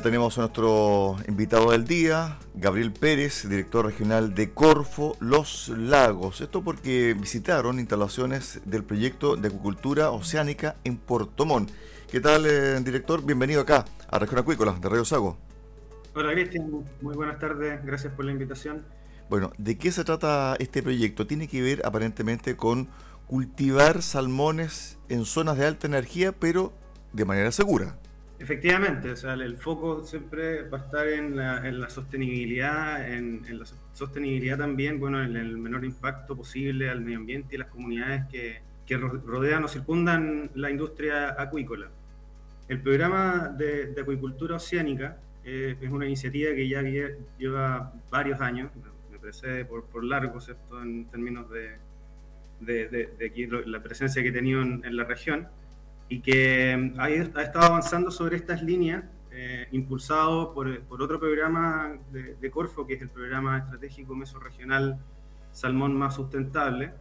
Ya tenemos a nuestro invitado del día, Gabriel Pérez, director regional de Corfo Los Lagos. Esto porque visitaron instalaciones del proyecto de acuicultura oceánica en Puerto Montt. ¿Qué tal, eh, director? Bienvenido acá a Región Acuícola de Radio Sago. Hola, Cristian. Muy buenas tardes. Gracias por la invitación. Bueno, ¿de qué se trata este proyecto? Tiene que ver aparentemente con cultivar salmones en zonas de alta energía, pero de manera segura. Efectivamente, o sea, el foco siempre va a estar en la, sostenibilidad, en, la sostenibilidad también, bueno, en el menor impacto posible al medio ambiente y las comunidades que, rodean o circundan la industria acuícola. El programa de, acuicultura oceánica eh, es una iniciativa que ya lleva varios años, me parece por, largo, ¿cierto?, en términos de, la presencia que he tenido en la región y que mm, ha, estado avanzando sobre estas líneas, eh, impulsado por, otro programa de, Corfo, que es el programa estratégico mesorregional Salmón Más Sustentable,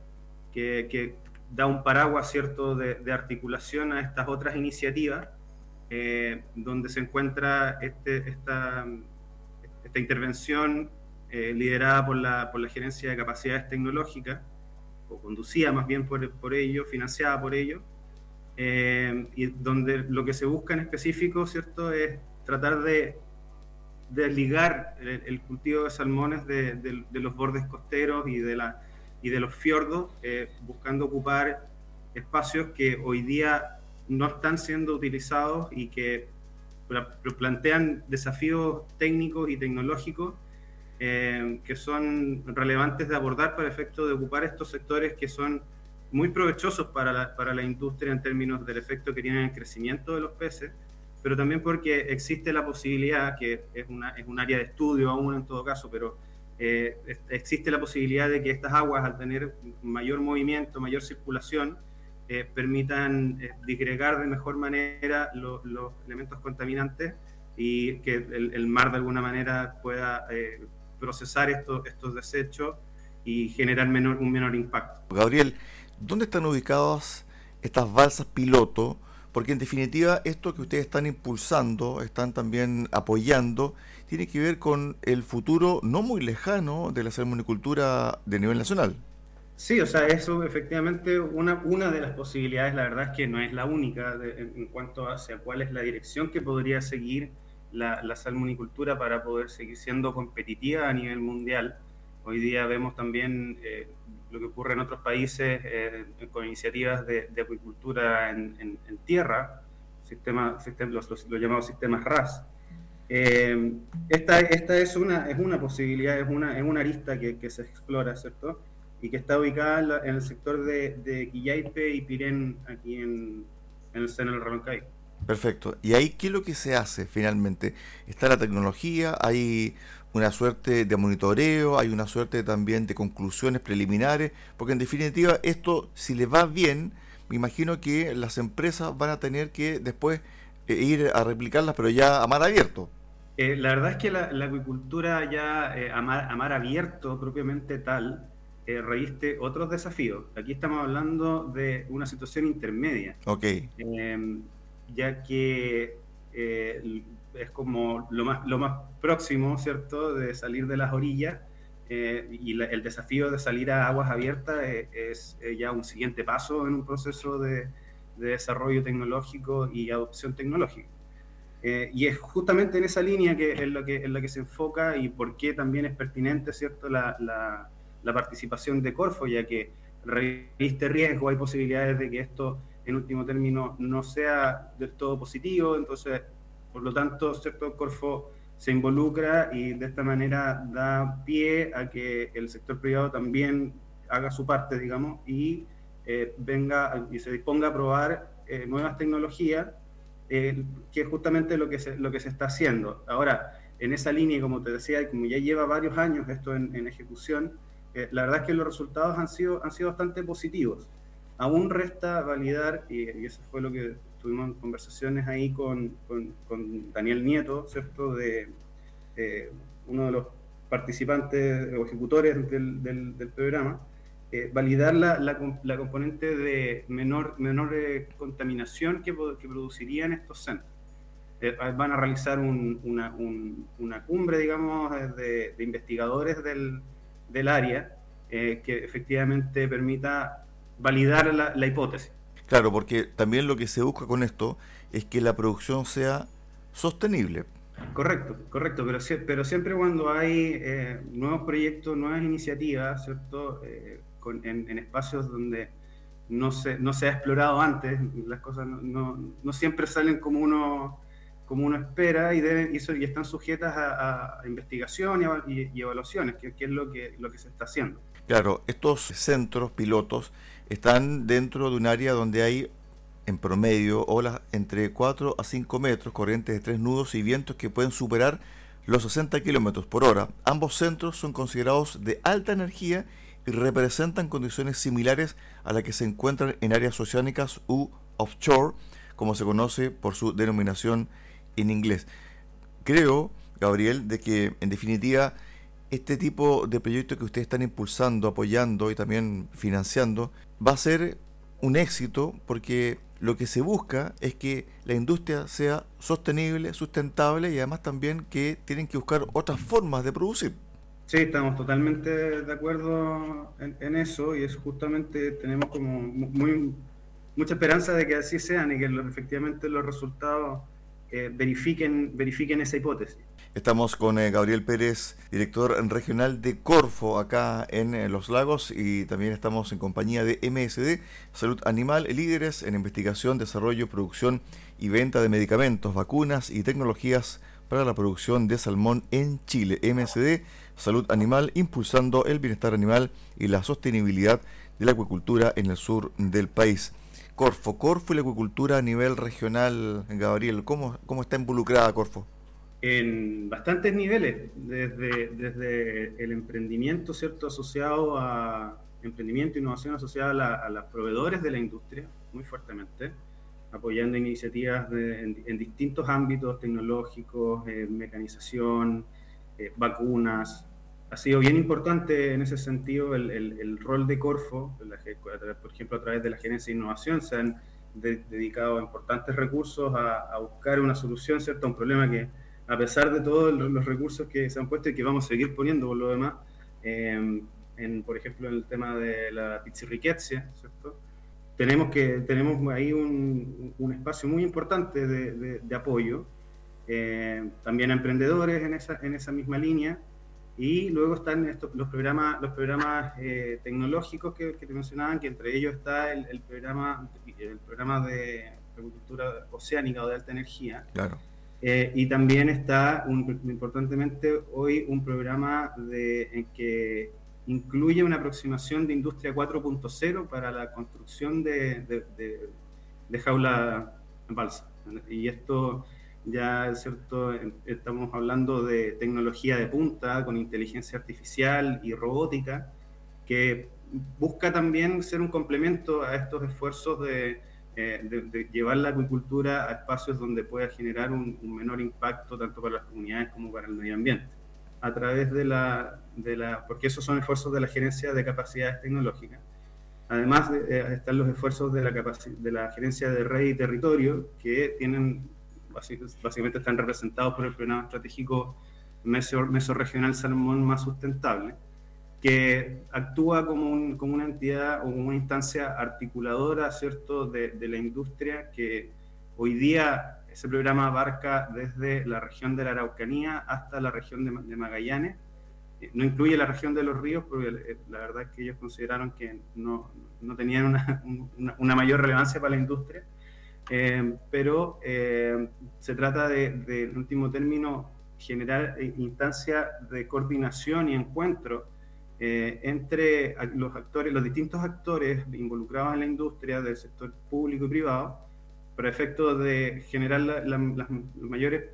que, da un paraguas cierto de, articulación a estas otras iniciativas, eh, donde se encuentra este, esta, esta intervención eh, liderada por la, por la Gerencia de Capacidades Tecnológicas, o conducida más bien por, por ello, financiada por ello, eh, y donde lo que se busca en específico, ¿cierto?, es tratar de, desligar el, cultivo de salmones de, los bordes costeros y de, la, y de los fiordos, eh, buscando ocupar espacios que hoy día no están siendo utilizados y que plantean desafíos técnicos y tecnológicos eh, que son relevantes de abordar para efecto de ocupar estos sectores que son muy provechosos para la, para la industria en términos del efecto que tienen en el crecimiento de los peces, pero también porque existe la posibilidad, que es, una, es un área de estudio aún en todo caso, pero eh, existe la posibilidad de que estas aguas, al tener mayor movimiento, mayor circulación, eh, permitan eh, disgregar de mejor manera los elementos contaminantes y que el, mar de alguna manera pueda procesar estos, estos desechos y generar menor, un menor impacto. Gabriel, ¿Dónde están ubicadas estas balsas piloto, porque en definitiva esto que ustedes están impulsando, están también apoyando, tiene que ver con el futuro no muy lejano de la salmonicultura de nivel nacional. Sí, o sea, eso efectivamente una, una de las posibilidades, la verdad es que no es la única en, cuanto hacia cuál es la dirección que podría seguir la, la salmonicultura para poder seguir siendo competitiva a nivel mundial. Hoy día vemos también eh, lo que ocurre en otros países eh, con iniciativas de, acuicultura en, tierra, sistema, los, llamados sistemas RAS. Eh, esta, esta es, una, es una posibilidad, es una, es una arista que, que se explora, ¿cierto? Y que está ubicada en, el sector de, de y Pirén, aquí en, en el seno del Reloncay. Perfecto. ¿Y ahí qué es lo que se hace finalmente? ¿Está la tecnología? ¿Hay una suerte de monitoreo, hay una suerte también de conclusiones preliminares, porque en definitiva esto, si le va bien, me imagino que las empresas van a tener que después eh, ir a replicarlas, pero ya a mar abierto. Eh, la verdad es que la, acuicultura ya eh, a, mar, abierto propiamente tal, reviste otros desafíos. Aquí estamos hablando de una situación intermedia. Ok. Em, ya que es como lo más, lo más próximo, ¿cierto?, de salir de las orillas. Eh, y el desafío de salir a aguas abiertas eh, es, eh, ya un siguiente paso en un proceso de, desarrollo tecnológico y adopción tecnológica. y es justamente en esa línea que es lo que, en la que se enfoca y por qué también es pertinente, ¿cierto?, la, la, la participación de Corfo, ya que reviste riesgo, hay posibilidades de que esto, en último término, no sea del todo positivo, entonces por lo tanto, sector Corfo se involucra y de esta manera da pie a que el sector privado también haga su parte, digamos, y eh, venga y se disponga a probar eh, nuevas tecnologías, eh, que es justamente lo que, se, lo que se está haciendo. Ahora, en esa línea, como te decía, como ya lleva varios años esto en, ejecución, la verdad es que los resultados han sido, han sido bastante positivos. Aún resta validar, y, y eso fue lo que tuvimos conversaciones ahí con, con, Daniel Nieto, ¿cierto? De uno de los participantes o ejecutores del, del, programa, eh, validar la, la, componente de menor, menor eh, contaminación que, que, producirían estos centros. Eh, van a realizar una, una, cumbre, digamos, de, investigadores del, del área que efectivamente permita validar la hipótesis. Claro, porque también lo que se busca con esto es que la producción sea sostenible. Correcto, correcto, pero, pero siempre cuando hay eh, nuevos proyectos, nuevas iniciativas, ¿cierto? Eh, en, espacios donde no se, no se ha explorado antes, las cosas no, no, siempre salen como uno, como uno espera y, deben, y, están sujetas a, investigación y, evaluaciones, que, que, es lo que, lo que se está haciendo. Claro, estos centros pilotos están dentro de un área donde hay en promedio olas entre 4 a 5 metros, corrientes de 3 nudos y vientos que pueden superar los 60 kilómetros por hora. Ambos centros son considerados de alta energía y representan condiciones similares a las que se encuentran en áreas oceánicas u offshore, como se conoce por su denominación en inglés. Creo, Gabriel, de que en definitiva este tipo de proyectos que ustedes están impulsando, apoyando y también financiando va a ser un éxito porque lo que se busca es que la industria sea sostenible, sustentable y además también que tienen que buscar otras formas de producir. Sí, estamos totalmente de acuerdo en, eso y es justamente tenemos como mucha esperanza de que así sean y que efectivamente los resultados eh, verifiquen, verifiquen esa hipótesis. Estamos con eh, Gabriel Pérez, director regional de Corfo, acá en eh, Los Lagos, y también estamos en compañía de MSD, Salud Animal, líderes en investigación, desarrollo, producción y venta de medicamentos, vacunas y tecnologías para la producción de salmón en Chile. MSD, Salud Animal, impulsando el bienestar animal y la sostenibilidad de la acuicultura en el sur del país. Corfo, Corfo y la acuicultura a nivel regional, Gabriel, ¿cómo, cómo está involucrada Corfo? en bastantes niveles, desde, desde el emprendimiento cierto asociado a emprendimiento e innovación asociada a, los proveedores de la industria, muy fuertemente, apoyando iniciativas en, distintos ámbitos tecnológicos, eh, mecanización, eh, vacunas, ha sido bien importante en ese sentido el, rol de Corfo, por ejemplo, a través de la gerencia de innovación, se han dedicado importantes recursos a, buscar una solución ¿cierto? a un problema que, a pesar de todos los recursos que se han puesto y que vamos a seguir poniendo por lo demás, eh, en, por ejemplo, en el tema de la pizzirriquezia, ¿cierto? Tenemos, que, tenemos ahí un, un espacio muy importante de, de, apoyo, eh, también a emprendedores en esa, en esa misma línea, y luego están estos, los programas, los programas eh, tecnológicos que, que, te mencionaban, que entre ellos está el, el, programa, el programa de agricultura oceánica o de alta energía. Claro. Eh, y también está, un, importantemente, hoy un programa de, en que incluye una aproximación de industria 4.0 para la construcción de, de, de, jaula balsa. Y esto ya cierto, estamos hablando de tecnología de punta con inteligencia artificial y robótica, que busca también ser un complemento a estos esfuerzos de, eh, llevar la acuicultura a espacios donde pueda generar un, un menor impacto tanto para las comunidades como para el medio ambiente a través de la, de la, porque esos son esfuerzos de la gerencia de capacidades tecnológicas. Además eh, están los esfuerzos de la, de la gerencia de red y territorio, que tienen, básicamente están representados por el programa estratégico meso, mesorregional Salmón más sustentable, que actúa como, un, como, una entidad o como una instancia articuladora, ¿cierto?, de, la industria que hoy día ese programa abarca desde la región de la Araucanía hasta la región de, Magallanes. Eh, no incluye la región de los ríos, porque eh, la verdad es que ellos consideraron que no, tenían una, mayor relevancia para la industria. Eh, pero se trata de, de, en último término, generar instancias de coordinación y encuentro entre los actores, los distintos actores involucrados en la industria del sector público y privado, para efectos de generar las mayores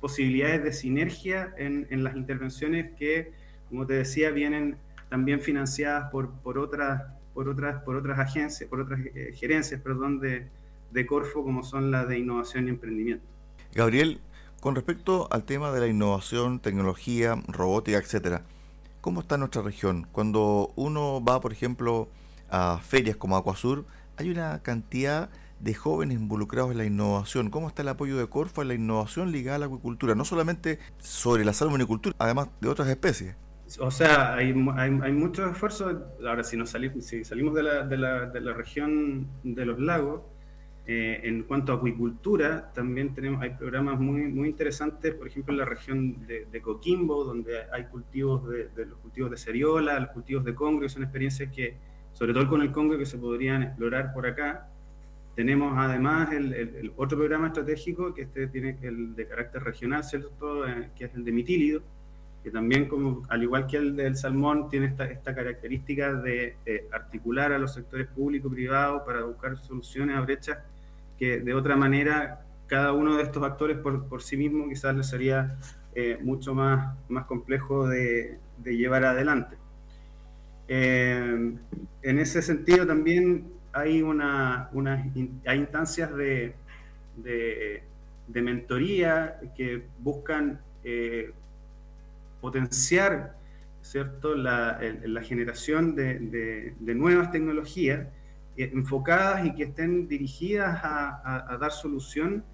posibilidades de sinergia en, en, las intervenciones que, como te decía, vienen también financiadas por, por, otras, por, otras, por otras agencias, por otras eh, gerencias, perdón, de, de Corfo, como son las de innovación y emprendimiento. Gabriel, con respecto al tema de la innovación, tecnología, robótica, etcétera, ¿cómo está nuestra región? Cuando uno va, por ejemplo, a ferias como Acuasur, hay una cantidad de jóvenes involucrados en la innovación. ¿Cómo está el apoyo de Corfo en la innovación ligada a la acuicultura? No solamente sobre la salmonicultura, además de otras especies. O sea, hay, hay, hay muchos esfuerzos. Ahora, si, nos salimos, si salimos de la, de, la, de la, región de los lagos, eh, en cuanto a acuicultura, también tenemos, hay programas muy, muy interesantes, por ejemplo, en la región de, de Coquimbo, donde hay cultivos de, de, los cultivos de ceriola, los cultivos de congrio, son experiencias que, sobre todo con el congrio, que se podrían explorar por acá. Tenemos además el, otro programa estratégico que este tiene el de carácter regional, ¿cierto? Eh, que es el de mitílido, que también, como, al igual que el del salmón, tiene esta, esta característica de eh, articular a los sectores público y privado para buscar soluciones a brechas que de otra manera cada uno de estos actores por, por sí mismo quizás les sería eh, mucho más, más complejo de, llevar adelante. en ese sentido también hay, una, una hay instancias de, de, de, mentoría que buscan eh, potenciar ¿cierto? La, la generación de, de, nuevas tecnologías eh, enfocadas y que estén dirigidas a, a, dar solución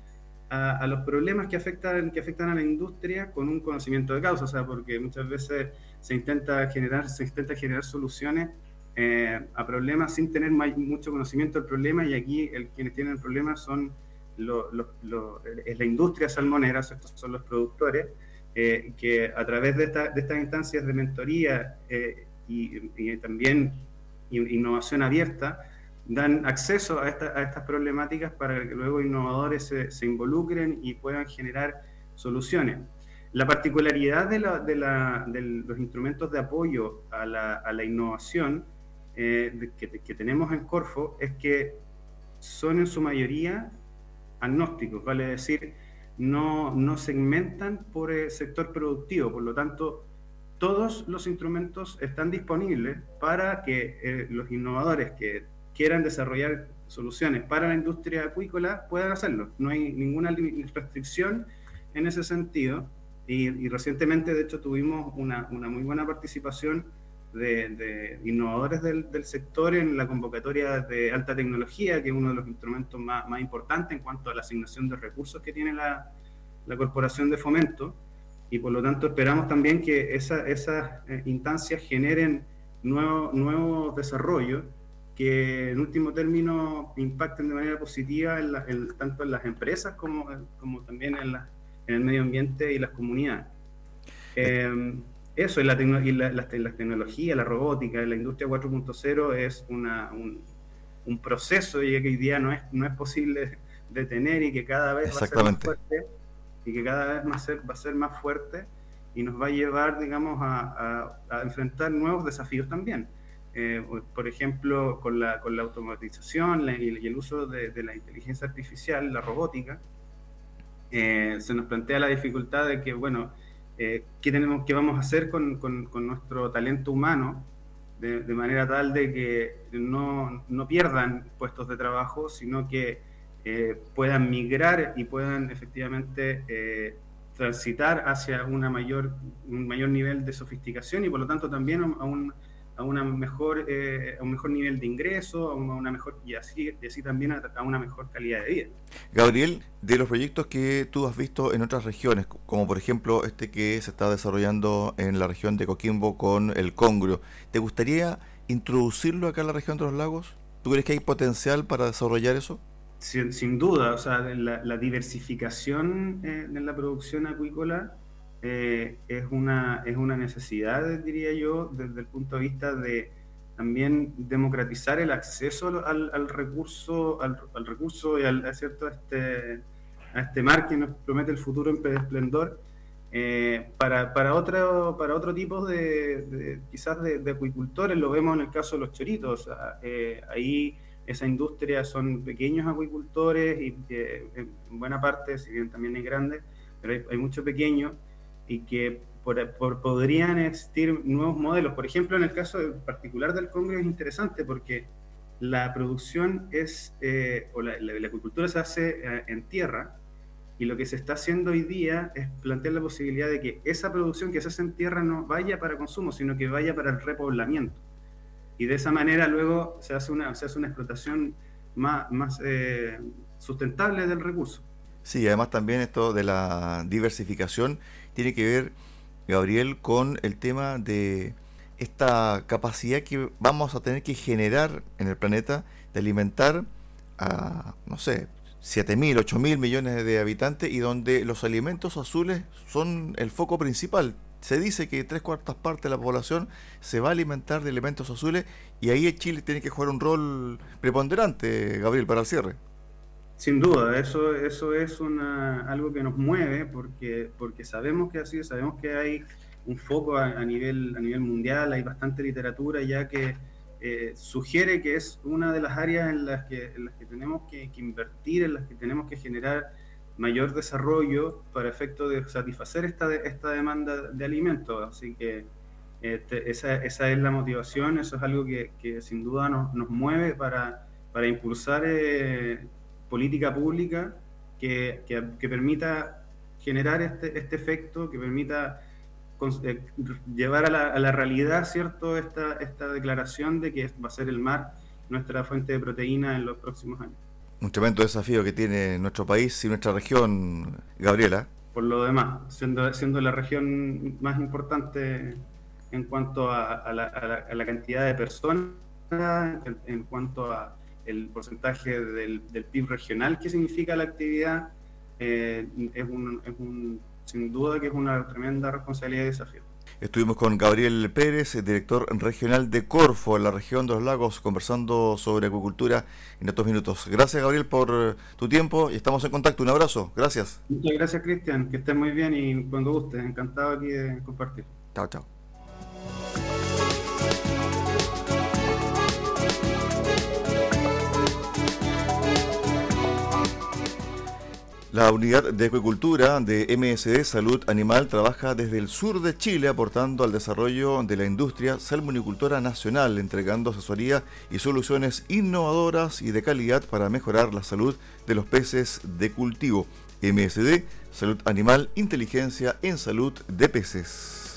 a, a, los problemas que afectan, que afectan a la industria con un conocimiento de causa, o sea, porque muchas veces se intenta generar, se intenta generar soluciones eh, a problemas sin tener mucho conocimiento del problema y aquí el, quienes tienen el problema son lo, lo, es la industria salmonera, estos son los productores, eh, que a través de, esta, de, estas instancias de mentoría eh, y, y, también innovación abierta, dan acceso a, esta, a, estas problemáticas para que luego innovadores se, se, involucren y puedan generar soluciones. La particularidad de, la, de, la, de los instrumentos de apoyo a la, a la innovación eh, que, que, tenemos en Corfo es que son en su mayoría agnósticos, vale decir, no, no segmentan por el sector productivo, por lo tanto, todos los instrumentos están disponibles para que eh, los innovadores que quieran desarrollar soluciones para la industria acuícola puedan hacerlo. No hay ninguna restricción en ese sentido. Y, recientemente, de hecho, tuvimos una, una muy buena participación de, innovadores del, del, sector en la convocatoria de alta tecnología, que es uno de los instrumentos más, más importantes en cuanto a la asignación de recursos que tiene la, la Corporación de Fomento. Y por lo tanto esperamos también que esa, esas eh, instancias generen nuevos nuevo desarrollos que en último término impacten de manera positiva en tanto en las empresas como, como también en, la, en el medio ambiente y las comunidades. Eh, eso, y la, y la, la, tecnología, la robótica, la industria 4.0 es una, un, un, proceso y que hoy día no es, no es posible detener y que cada vez va a ser más fuerte y que cada vez va a ser, va a ser más fuerte y nos va a llevar, digamos, a, a, a enfrentar nuevos desafíos también. Eh, por ejemplo, con la, con la automatización y, el uso de, de, la inteligencia artificial, la robótica, eh, se nos plantea la dificultad de que, bueno, eh, ¿qué, tenemos, ¿qué vamos a hacer con, con, con nuestro talento humano? De, de, manera tal de que no, no, pierdan puestos de trabajo, sino que eh, puedan migrar y puedan efectivamente eh, transitar hacia una mayor, un mayor nivel de sofisticación y por lo tanto también a un, a una mejor, eh, a un mejor nivel de ingreso, a una mejor, y así, y así también a, a, una mejor calidad de vida. Gabriel, de los proyectos que tú has visto en otras regiones, como por ejemplo este que se está desarrollando en la región de Coquimbo con el congrio, ¿te gustaría introducirlo acá en la región de los lagos? ¿Tú crees que hay potencial para desarrollar eso? Sin, sin duda, o sea, la, la diversificación eh, en la producción acuícola eh, es, una, es una necesidad, diría yo, desde el punto de vista de también democratizar el acceso al, al recurso al, al, recurso y al, a, cierto, a, este, a este mar que nos promete el futuro en esplendor eh, para, para, otro, para otro tipo de, de quizás de, de, acuicultores, lo vemos en el caso de los choritos, eh, ahí esa industria son pequeños acuicultores y eh, en buena parte, si bien también hay grandes, pero hay, hay muchos pequeños y que por, por, podrían existir nuevos modelos. Por ejemplo, en el caso particular del Congreso es interesante porque la producción es, eh, o la, la, la, agricultura se hace eh, en tierra, y lo que se está haciendo hoy día es plantear la posibilidad de que esa producción que se hace en tierra no vaya para consumo, sino que vaya para el repoblamiento. Y de esa manera luego se hace una, se hace una explotación más, más eh, sustentable del recurso. Sí, además también esto de la diversificación tiene que ver, Gabriel, con el tema de esta capacidad que vamos a tener que generar en el planeta de alimentar a, no sé, 7 mil, 8 mil millones de habitantes y donde los alimentos azules son el foco principal. Se dice que tres cuartas partes de la población se va a alimentar de elementos azules y ahí Chile tiene que jugar un rol preponderante, Gabriel, para el cierre. Sin duda, eso, eso es una, algo que nos mueve porque, porque sabemos que así, sabemos que hay un foco a, nivel, a nivel mundial, hay bastante literatura ya que eh, sugiere que es una de las áreas en las que, en las que tenemos que, que, invertir, en las que tenemos que generar mayor desarrollo para efecto de satisfacer esta, esta demanda de alimentos. Así que este, esa, esa, es la motivación, eso es algo que, que sin duda nos, nos mueve para, para impulsar eh, política pública que, que, que permita generar este, este, efecto, que permita eh, llevar a la, a la, realidad, ¿cierto?, esta, esta declaración de que va a ser el mar nuestra fuente de proteína en los próximos años. Un tremendo desafío que tiene nuestro país y nuestra región, Gabriela. Por lo demás, siendo, siendo la región más importante en cuanto a, a, la, a la, cantidad de personas, en, en cuanto a el porcentaje del, del, PIB regional que significa la actividad, eh, es, un, es un, sin duda que es una tremenda responsabilidad y desafío. Estuvimos con Gabriel Pérez, director regional de Corfo, en la región de los lagos, conversando sobre acuicultura en estos minutos. Gracias, Gabriel, por tu tiempo y estamos en contacto. Un abrazo. Gracias. Muchas gracias, Cristian. Que estés muy bien y cuando guste. Encantado aquí de compartir. Chao, chao. La unidad de acuicultura de MSD Salud Animal trabaja desde el sur de Chile aportando al desarrollo de la industria salmonicultora nacional, entregando asesoría y soluciones innovadoras y de calidad para mejorar la salud de los peces de cultivo. MSD Salud Animal, inteligencia en salud de peces.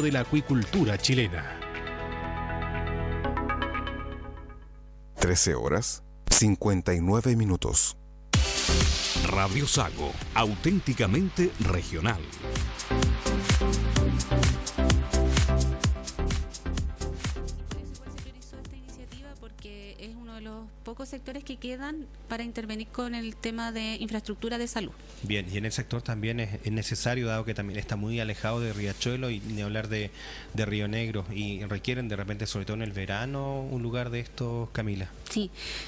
de la acuicultura chilena. 13 horas 59 minutos. Radio Sago, auténticamente regional. Sectores que quedan para intervenir con el tema de infraestructura de salud. Bien, y en el sector también es, necesario, dado que también está muy alejado de Riachuelo y ni hablar de, de, Río Negro, y requieren de repente, sobre todo en el verano, un lugar de estos, Camila. Sí,